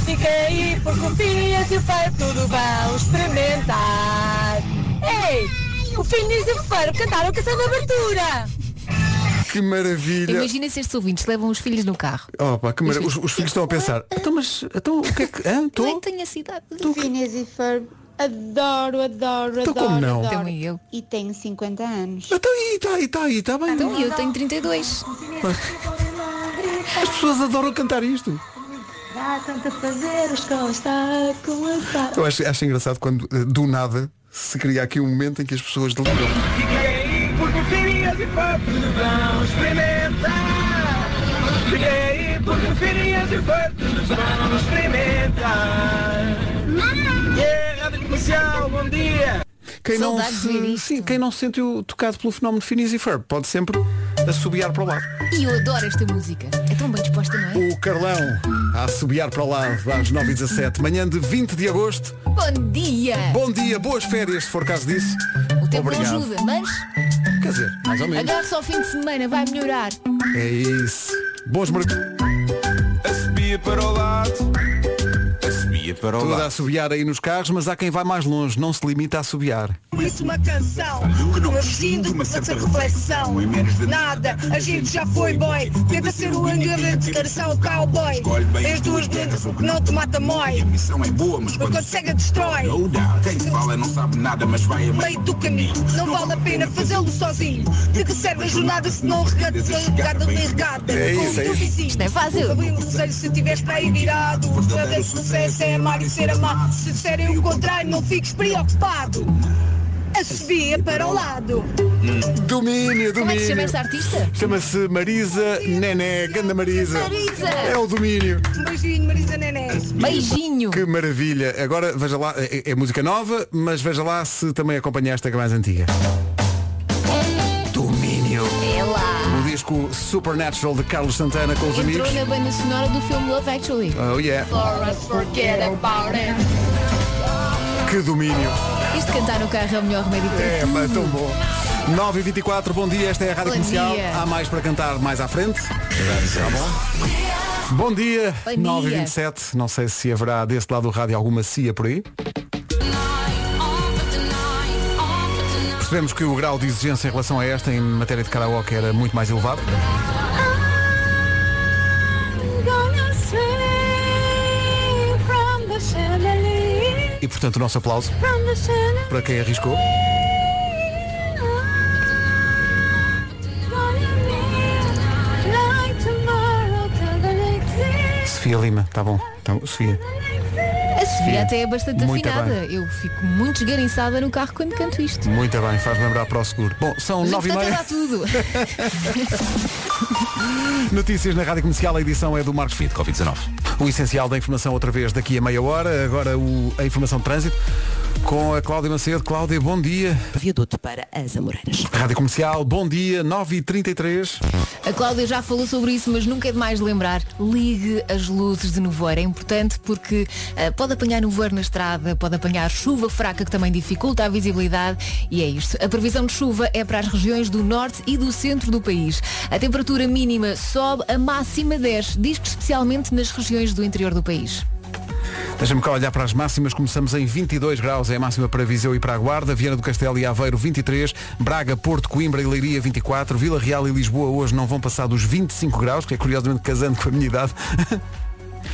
Fica aí porque o Fias e o pai tudo vão experimentar. Ei, o Finis e o Ferb cantaram a canção de abertura. Que maravilha. Imagina se estes ouvintes levam os filhos no carro. Oh, pá, os, os filhos estão a pensar. Então, mas então, o que é que. Hã? Eu é Tô? tenho a cidade. Finis e Ferb, adoro, adoro, Então adoro, como não? adoro. Também eu. E tenho 50 anos. Então aí, está aí, está aí, está bem. Então eu tenho 32. As pessoas adoram cantar isto. Dá tanto a fazer, a. Eu acho, acho engraçado quando eh, do nada se cria aqui um momento em que as pessoas e e experimentar. Yeah, Comercial, bom dia. Quem não, se, sim, quem não se sentiu tocado pelo fenómeno de Finis e Ferb pode sempre assobiar para o lado. E eu adoro esta música. É tão bem disposta, não é? O Carlão a assobiar para o lado às 9h17, manhã de 20 de agosto. Bom dia! Bom dia, boas férias, se for caso disso. o tempo não Obrigado. ajuda, mas Quer dizer, mais ou menos. agarre só ao fim de semana, vai melhorar. É isso. Bons mercados. A subia para o lado. A para o Tudo a assobiar aí nos carros, mas há quem vai mais longe, não se limita a assobiar. Isso uma canção, uma vestindo, uma certa reflexão. Nada, a gente já foi boy. Tenta ser o anguila de declaração cowboy. As duas dentes, não te mata mói. A missão é boa, mas Não consegue destrói. Quem fala não sabe nada, mas vai a Meio do caminho, não vale a pena fazê-lo sozinho. De que serve a jornada se não regata, se não regata, nem regata. É isso, é isso. Isto é fácil. Um se estiveres para aí virado. O verdadeiro sucesso é amar e ser amado. Se disserem o contrário, não fiques preocupado. A subia para o lado. Domínio, domínio. Como é que se chama esta artista? Chama-se Marisa Nené, Ganda Marisa. Marisa! É o domínio. Um beijinho, Marisa Nené. Beijinho! Que maravilha. Agora, veja lá, é, é música nova, mas veja lá se também acompanhaste a que é mais antiga. Lá! O disco Supernatural de Carlos Santana com os Entrou amigos. na banda sonora do filme Love Actually. Oh yeah. For us, forget about it. Que domínio. Isto de cantar no carro é o melhor remédio para É, tudo. pá, tão bom. 9 e 24 bom dia, esta é a Rádio Bom Comercial. dia. Há mais para cantar mais à frente. Tá bom? Bom dia, Bom 9 e dia. 27 Não sei se haverá desse lado do rádio alguma CIA por aí. Percebemos que o grau de exigência em relação a esta em matéria de karaoke era muito mais elevado. E portanto o nosso aplauso para quem arriscou. Sofia Lima, tá bom. Então, Sofia. A Sofia até é bastante Muito afinada. Eu fico muito esganiçada no carro quando canto isto. Muito bem, faz lembrar para o seguro. Bom, são 9 e meia. tudo. Notícias na Rádio Comercial, a edição é do Marcos Fito. Covid-19. O essencial da informação outra vez daqui a meia hora. Agora o- a informação de trânsito com a Cláudia Macedo. Cláudia, bom dia. Viaduto para as Amoreiras. Rádio Comercial, bom dia, 9h33. A Cláudia já falou sobre isso, mas nunca é demais lembrar. Ligue as luzes de nevoeiro. É importante porque ah, pode apanhar nevoeiro na estrada, pode apanhar chuva fraca que também dificulta a visibilidade. E é isto. A previsão de chuva é para as regiões do norte e do centro do país. A temperatura mínima sobe, a máxima 10. Diz que especialmente nas regiões do interior do país. Deixa-me cá olhar para as máximas. Começamos em 22 graus, é a máxima para Viseu e para a Guarda. Viana do Castelo e Aveiro 23. Braga, Porto, Coimbra e Leiria 24. Vila Real e Lisboa hoje não vão passar dos 25 graus, que é curiosamente casando com a minha idade.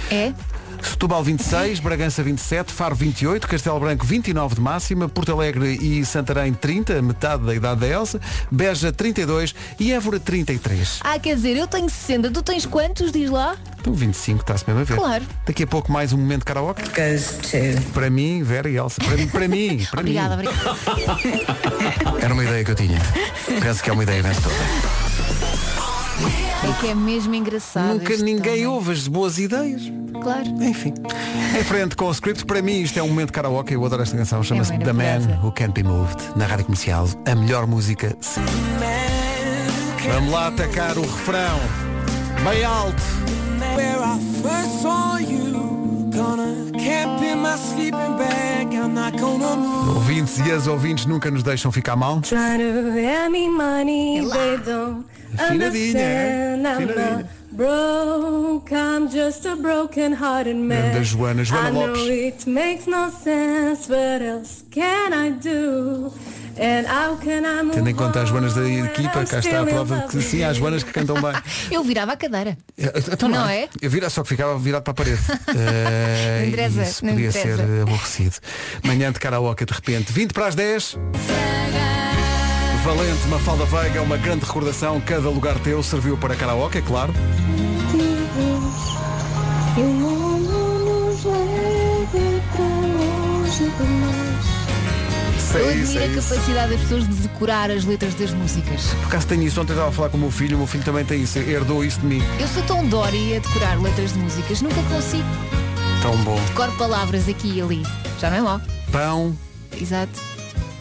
É? Setúbal 26, Bragança 27, Faro 28, Castelo Branco 29 de máxima, Porto Alegre e Santarém 30, metade da idade da Elsa, Beja 32 e Évora 33. Ah, quer dizer, eu tenho 60. Tu tens quantos, diz lá? Então 25, está-se mesmo a ver. Claro. Daqui a pouco mais um momento de karaoke. Para mim, Vera e Elsa. Para mim, para mim. Para Obrigada, mim. obrigada. Era uma ideia que eu tinha. Penso que é uma ideia vencedora. É que é mesmo engraçado. Nunca ninguém ouve as boas ideias. Claro. Enfim. Em frente com o script, para mim isto é um momento de karaoke, eu adoro esta canção, chama-se The Man. Who Can't Be Moved, na rádio comercial, a melhor música sempre. Vamos lá atacar o refrão. Bem alto. Where I first saw you, gonna camp in my sleeping bag. I'm not gonna move. Ouvintes e as ouvintes nunca nos deixam ficar mal. Afinadinha, é? Afinadinha. broke, I'm just a broken-hearted man. da Joana, Joana I know Lopes. it makes no sense, what else can I do? And how can I move Tendo em conta as Joanas da on equipa, cá está a prova que sim, há you? Joanas que cantam bem. Eu virava a cadeira. Então Não é? Eu vira, só que ficava virado para a parede. Interessa, isso podia ser aborrecido. Manhã de karaoke de repente. 20 para as 10. Valente, Mafalda Veiga, uma grande recordação. Cada lugar teu serviu para karaoke, é claro. E o mundo nos leve para longe de nós. Isso Eu é isso, admiro é a capacidade das pessoas de decorar as letras das músicas. Por acaso tenho isso, ontem estava a falar com o meu filho, o meu filho também tem isso, herdou isso de mim. Eu sou tão Dory a decorar letras de músicas, nunca consigo. Tão bom. Decoro palavras aqui e ali. Já não é mau. Pão. Exato.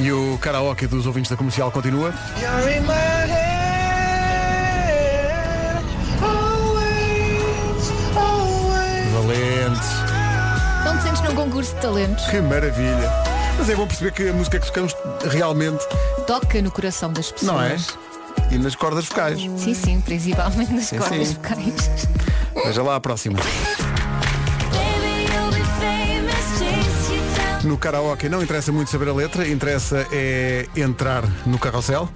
E o karaoke dos ouvintes da comercial continua. Head. Always, always. Valentes. Não te sentes num concurso de talentos. Que maravilha. Mas é bom perceber que a música que tocamos realmente, Toca no coração das pessoas. não é? E nas cordas vocais. Sim, sim, principalmente nas Sim, cordas sim. vocais. Veja lá a próxima. No karaoke não interessa muito saber a letra, interessa é entrar no carrossel.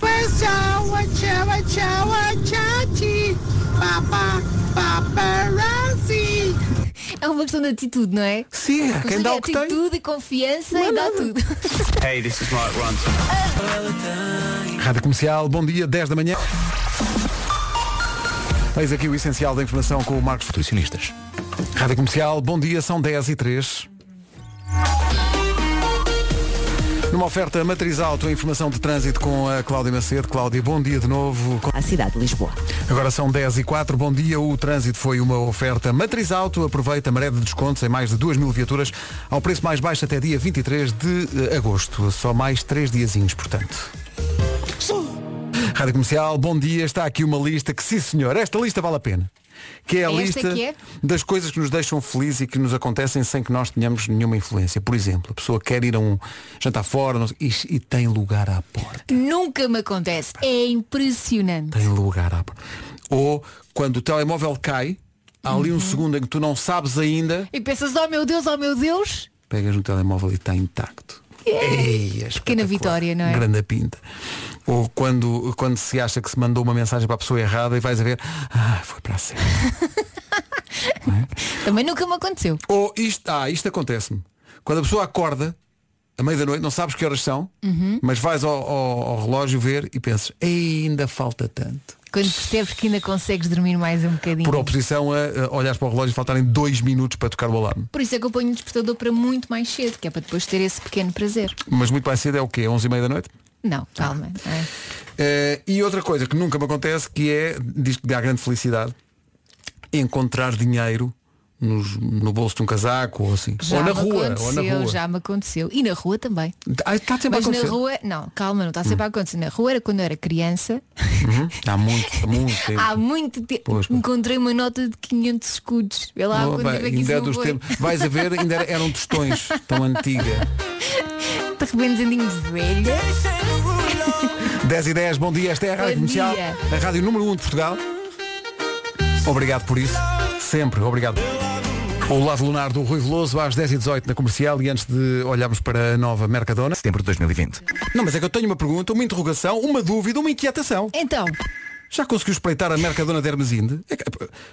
É uma questão de atitude, não é? Sim, é quem dá o que tem. atitude e confiança e dá tudo. Hey, this is Mark Ronson. Rádio Comercial, bom dia, 10 da manhã. Eis aqui o essencial da informação com o Marcos Nutricionistas. Rádio Comercial, bom dia, são 10 e 3. Numa oferta matriz auto, a informação de trânsito com a Cláudia Macedo. Cláudia, bom dia de novo. A cidade de Lisboa. Agora são 10 e 4, bom dia. O trânsito foi uma oferta matriz auto. Aproveita a maré de descontos em mais de 2 mil viaturas ao preço mais baixo até dia 23 de eh, agosto. Só mais 3 diazinhos, portanto. Rádio Comercial, bom dia. Está aqui uma lista que, sim senhor, esta lista vale a pena. Que é a Esta lista é? das coisas que nos deixam felizes e que nos acontecem sem que nós tenhamos nenhuma influência. Por exemplo, a pessoa quer ir a um jantar fora sei- e, e tem lugar à porta. Nunca me acontece. É impressionante. Tem lugar à porta. Ou quando o telemóvel cai, há ali um Uhum. segundo em que tu não sabes ainda, E pensas, oh meu Deus, oh meu Deus. pegas no telemóvel e está intacto. Ei, é Pequena vitória, não é? Grande pinta. Ou quando, quando se acha que se mandou uma mensagem para a pessoa errada e vais a ver, ah, foi para a sério. Também nunca me aconteceu. Ou isto, ah, isto acontece-me. Quando a pessoa acorda, à meia da noite, não sabes que horas são, Uhum. mas vais ao, ao- ao relógio ver e pensas, "Ei, ainda falta tanto. Quando percebes que ainda consegues dormir mais um bocadinho. Por oposição a, a olhares para o relógio e faltarem dois minutos para tocar o alarme. Por isso é que eu ponho o despertador para muito mais cedo, que é para depois ter esse pequeno prazer. Mas muito mais cedo é o quê? 11 e meia da noite? Não, calma. não é? Eh, e outra coisa que nunca me acontece, que é, diz que dá grande felicidade, encontrar dinheiro nos- no bolso de um casaco ou assim. Já ou na rua. Ou na rua. já me aconteceu. E na rua também. Ah, está sempre Mas a na acontecer. rua, não, calma, não está sempre a acontecer. Na rua era quando eu era criança. Uhum. Há muito, há muito tempo. Há muito tempo Pois, pois. encontrei uma nota de 500 escudos. Vê lá Oh, quando bem, ainda é dos tempos. Vais a ver, ainda era- eram tostões, tão antiga. De repente andinho de velha. 10 e 10, bom dia, esta é a Rádio Bom Comercial, dia. a Rádio número 1 de Portugal. Obrigado por isso, sempre, obrigado. O lado lunar do Rui Veloso às 10h18 na comercial e antes de olharmos para a nova Mercadona. Setembro de 2020. Não, mas é que eu tenho uma pergunta, uma interrogação, uma dúvida, uma inquietação. Então, Já conseguiu espreitar a Mercadona de Hermesinde? É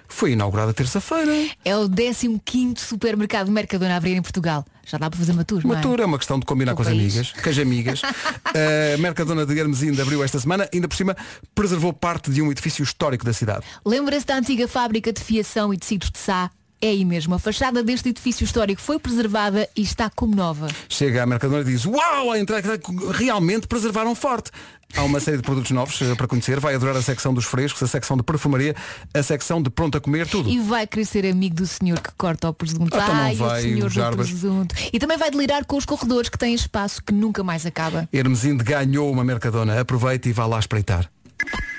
Foi inaugurada terça-feira. é o 15º supermercado Mercadona a abrir em Portugal. Já dá para fazer uma tour, Uma não é? tour é uma questão de combinar Do com as país. amigas, com as amigas. a Mercadona de Hermesinde abriu esta semana, ainda por cima preservou parte de um edifício histórico da cidade. Lembra-se da antiga fábrica de fiação e tecidos de Sá? É aí mesmo. A fachada deste edifício histórico foi preservada e está como nova. Chega à Mercadona e diz, uau, a entrada realmente preservaram forte. Há uma série de produtos novos para conhecer, vai adorar a secção dos frescos, a secção de perfumaria, a secção de pronto a comer, tudo. E vai querer ser amigo do senhor que corta o presunto. Ah, então Ai, vai, o senhor do presunto. E também vai delirar com os corredores que têm espaço que nunca mais acaba. Hermesinde ganhou uma Mercadona, aproveite e vá lá espreitar.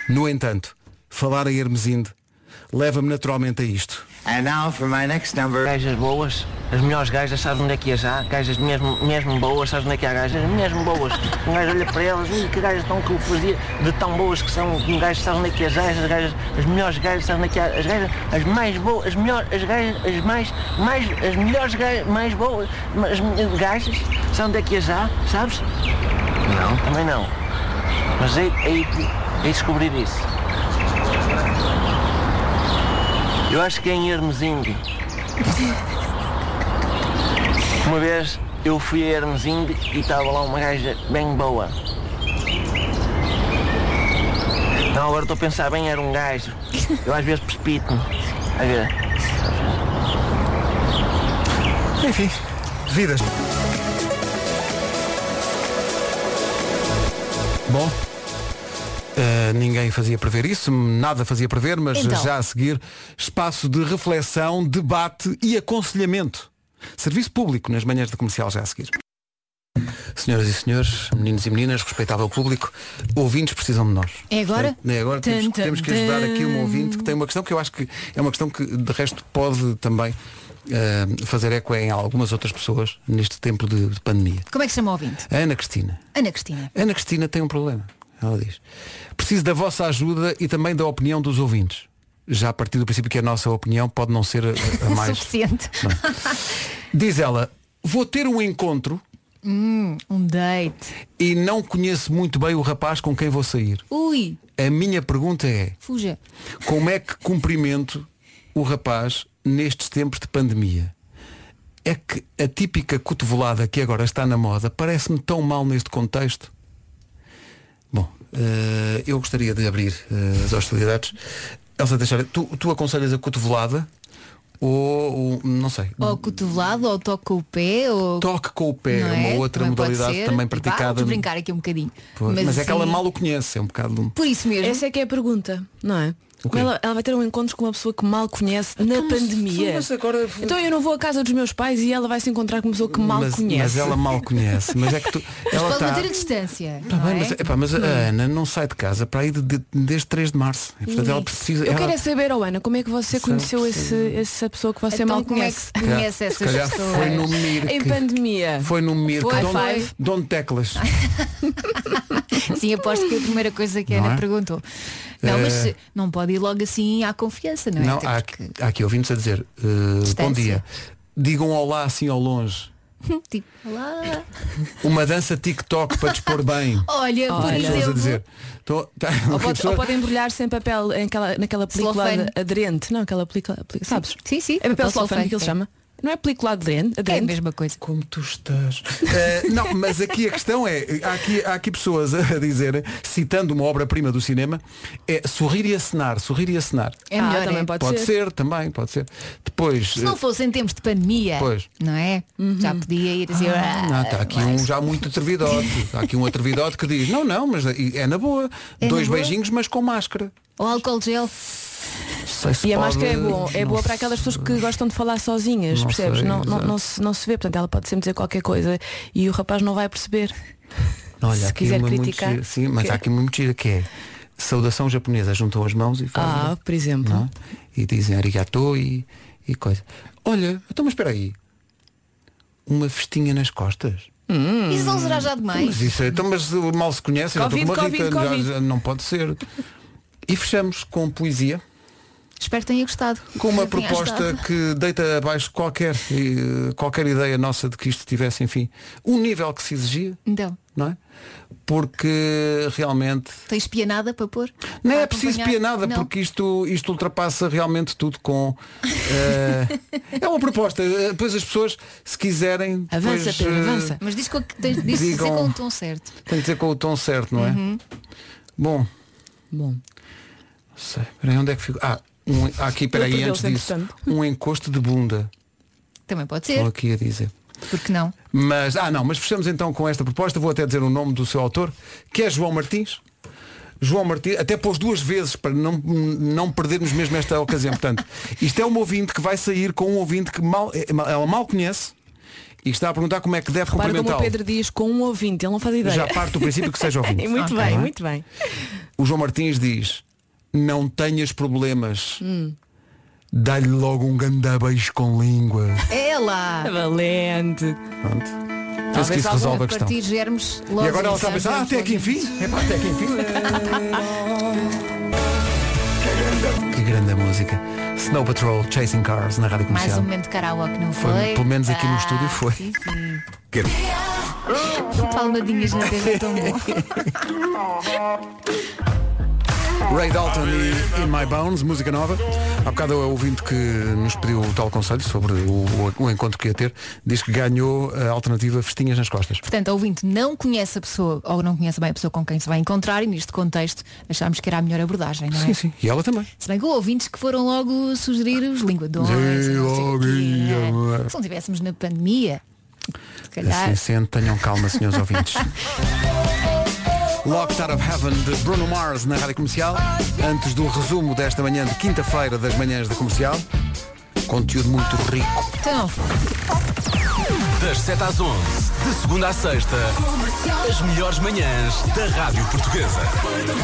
No entanto, falar em Hermesinde leva-me naturalmente a isto. And now for my next number. Gajas boas, as melhores gajas, sabes onde é que as há? Gajas mesmo, mesmo boas, sabes onde é que há gajas? Mesmo boas. Um gajo olha para elas, ui, que gajas tão que eu fazia, de tão boas que são, um gajo sabe onde é que as há, as gajas, as melhores gajas, sabes onde é que há? As gajas, as mais boas, as melhores, as gajas, as mais, mais, as melhores gajas, mais boas, as gajas, sabes onde é que as há, sabes? Não. Também não. Mas é, é, é descobrir isso. Eu acho que é em Hermesinde. Uma vez eu fui a Hermesinde e estava lá uma gaja bem boa. Não, agora estou a pensar bem, era um gajo. Eu às vezes precipito-me. A ver. Enfim, vidas. Bom, eh, ninguém fazia prever isso, nada fazia prever, mas Então. já a seguir, espaço de reflexão, debate e aconselhamento. Serviço público nas manhãs da comercial já a seguir. Senhoras e senhores, meninos e meninas, respeitável público, ouvintes precisam de nós. É agora? É agora temos, Tum, tum, temos que ajudar aqui um ouvinte que tem uma questão que eu acho que é uma questão que de resto pode também eh, fazer eco em algumas outras pessoas neste tempo de, de pandemia. Como é que se chama o ouvinte? Ana Cristina. Ana Cristina. Ana Cristina tem um problema. Ela diz. Preciso da vossa ajuda e também da opinião dos ouvintes. Já a partir do princípio que a nossa opinião pode não ser a, a mais. Suficiente. Diz ela, vou ter um encontro Hum, um date. e não conheço muito bem o rapaz com quem vou sair. Ui, A minha pergunta é, fuja. como é que cumprimento o rapaz nestes tempos de pandemia? É que a típica cotovelada que agora está na moda parece-me tão mal neste contexto. Eh, eu gostaria de abrir eh, as hostilidades. Elsa Teixeira, tu, tu aconselhas a cotovelada ou, ou- não sei, Ou cotovelado, ou toque com o pé, ou. toque com o pé, Não é uma é? outra Também modalidade ser. também praticada. Vamos brincar aqui um bocadinho. Pois, mas, é que ela assim, mal o conhece, é um bocado. Por isso mesmo. Essa é que é a pergunta, não é? O quê? Ela, ela vai ter um encontro com uma pessoa que mal conhece na Então, pandemia. mas agora- Então eu não vou à casa dos meus pais e ela vai se encontrar com uma pessoa que mal mas, conhece. mas ela mal conhece. Mas é que tu. Mas ela pode está. manter a distância. Tá bem, é? mas, epá, mas a Ana não sai de casa para ir de- de- desde 3 de março. E, portanto, ela precisa. Eu ela- quero é saber, oh Ana, como é que você conheceu esse, essa pessoa que você Então, mal como é conhece? que se conhece essas calhar pessoas? foi no Mir. Em pandemia. Foi no Mir. Foi, Teclas. Sim, aposto que é a primeira coisa que a Ana é? perguntou. Não, Eh, mas se- não pode ir logo assim à confiança, não é? Não, Até há, porque- aqui- há aqui ouvintes a dizer eh, bom dia. Digam olá assim ao longe. tipo, lá. Uma dança TikTok para dispor bem. Olha, por Olha. A exemplo. dizer. Tô- tá- Ou pode, pessoa- ou pode embrulhar-se em papel em aquela, naquela película Celofane. de- aderente. Não, aquela película, sabes? Sim, sim. É papel Papel celofane que ele é. chama. Não é película aderente? É a mesma coisa. Como tu estás? Eh, não, mas aqui a questão é, há aqui, há aqui pessoas a dizer, citando uma obra-prima do cinema, é sorrir e acenar, sorrir e acenar. É Ah, melhor, também é? pode, Pode ser. ser, também, pode ser. Depois. Se não eh, fosse em tempos de pandemia, Pois. não é? Já podia ir assim. Não, está aqui um já muito atrevidote. Está aqui um atrevidote que diz, não, não, mas é na boa. É na Dois boa? beijinhos, mas com máscara. Ou álcool gel. Sei se E a pode- máscara é boa, é boa para aquelas pessoas que gostam de falar sozinhas, Não percebes? sei, não, não, não, se, não se vê, portanto ela pode sempre dizer qualquer coisa e o rapaz não vai perceber. Olha, se quiser criticar. gira. Sim, mas Quê? há aqui uma muito gira que é saudação japonesa. Juntam as mãos e fazem. Ah, por exemplo. não é? E dizem arigato e, e coisa. Olha, então mas espera aí. Uma festinha nas costas. Isso não será já demais. Mas isso é, então, mas mal se conhece, já estou Covid, com uma Covid, rica, já- Covid. já não pode ser. E fechamos com poesia. Espero que tenha gostado. Com uma proposta ajudado. que deita abaixo qualquer, eh, qualquer ideia nossa de que isto tivesse, enfim, o nível que se exigia, Então, não é? Porque realmente tens pianada para pôr? não Para é preciso acompanhar? pianada, Não. porque isto, isto ultrapassa realmente tudo com. eh, é uma proposta. Eh, Depois as pessoas, se quiserem. Avança, depois, Pedro, avança. Mas diz, com, tens, diz dizer Digam- com o tom certo. Tem que dizer com o tom certo, não é? Uhum. Bom. Bom. Sei. Peraí, onde é que fico? Ah, um, aqui, peraí, antes disso. Um encosto de bunda. Também pode ser. Estou aqui a dizer. Porque não? Mas, ah não, mas fechamos então com esta proposta, vou até dizer o nome do seu autor, que é João Martins. João Martins, até pôs duas vezes para não, não perdermos mesmo esta ocasião. Portanto, isto é uma ouvinte que vai sair com um ouvinte que mal, eh, ela mal conhece e está a perguntar como é que deve Repara como o. Pedro diz com um ouvinte, ele não faz ideia. Já parte do princípio que seja ouvinte. muito bem, muito bem. O João Martins diz, não tenhas problemas, Hum. dá-lhe logo um ganda beijo com língua. Ela! Valente. Pronto. Penso que isso resolve a questão. partir germes logo E agora ela está a pensar, ah, até aqui enfim? É pá, até aqui enfim. que grande música. Snow Patrol, Chasing Cars na Rádio Mais um Comercial. momento de karaoke, não Foi, foi? pelo menos aqui no Ah, estúdio foi. Sim, sim. Palmadinhas na testa tão bom. Ray Dalton e In My Bones, música nova. Há bocado o ouvinte que nos pediu o tal conselho sobre o, o- encontro que ia ter, diz que ganhou a alternativa Festinhas nas Costas. Portanto, o ouvinte não conhece a pessoa ou não conhece bem a pessoa com quem se vai encontrar e neste contexto achámos que era a melhor abordagem, não é? Sim, sim. E ela também. Se bem que houve ouvintes que foram logo sugerir os linguadões. e não quê. Se não estivéssemos na pandemia, se calhar. Assim sendo, tenham calma, senhores ouvintes. Locked Out of Heaven de Bruno Mars na Rádio Comercial. Antes do resumo desta manhã de quinta-feira das manhãs da Comercial. Conteúdo muito rico. Então, Das 7 às 11, de segunda à sexta, as melhores manhãs da Rádio Portuguesa.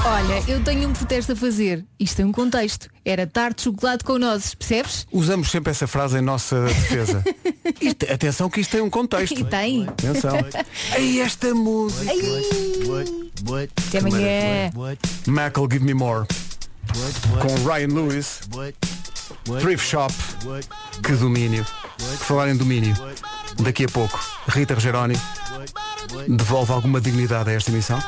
olha, eu tenho um protesto a fazer. Isto tem um contexto. Era tarte de chocolate com nozes, percebes? Usamos sempre essa frase em nossa defesa. Isto- atenção que isto tem um contexto. E tem. Atenção. Ei, esta música. Até amanhã. Mackle Give Me More. Com Ryan Lewis. Thrift Shop. Que domínio. Por falar em domínio. Daqui a pouco, Rita Rogeroni devolve alguma dignidade a esta emissão.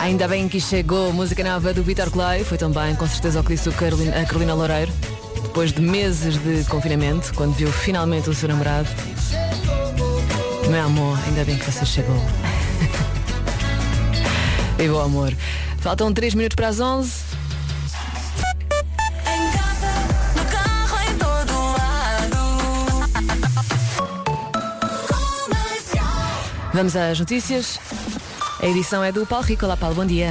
Ainda bem que chegou música nova do Vitor Clay, foi também com certeza o que disse o Carolina, a Carolina Loureiro, depois de meses de confinamento, quando viu finalmente o seu namorado. Meu amor, ainda bem que você chegou. e bom amor. Faltam 3 minutos para as 11. Vamos às notícias. A edição é do Paulo Rico. Olá Paulo, bom dia.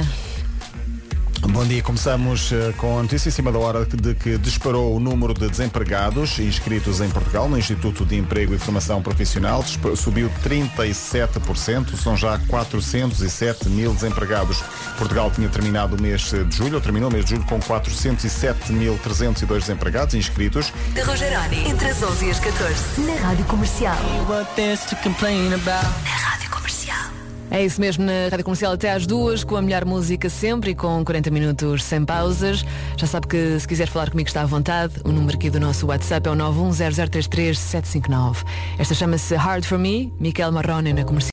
Bom dia, começamos eh, com a notícia em cima da hora de que disparou o número de desempregados inscritos em Portugal no Instituto de Emprego e Formação Profissional, subiu 37%, são já 407 mil desempregados. Portugal tinha terminado o mês de julho, ou terminou o mês de julho com 407.302 desempregados inscritos. De Rogeroni, entre as 11 e as 14, na Rádio Comercial. Na Rádio Comercial. É isso mesmo na Rádio Comercial até às duas, com a melhor música sempre e com 40 minutos sem pausas. Já sabe que se quiser falar comigo está à vontade. O número aqui do nosso WhatsApp é o 910033759. Esta chama-se Hard For Me, Miquel Marrone na Comercial.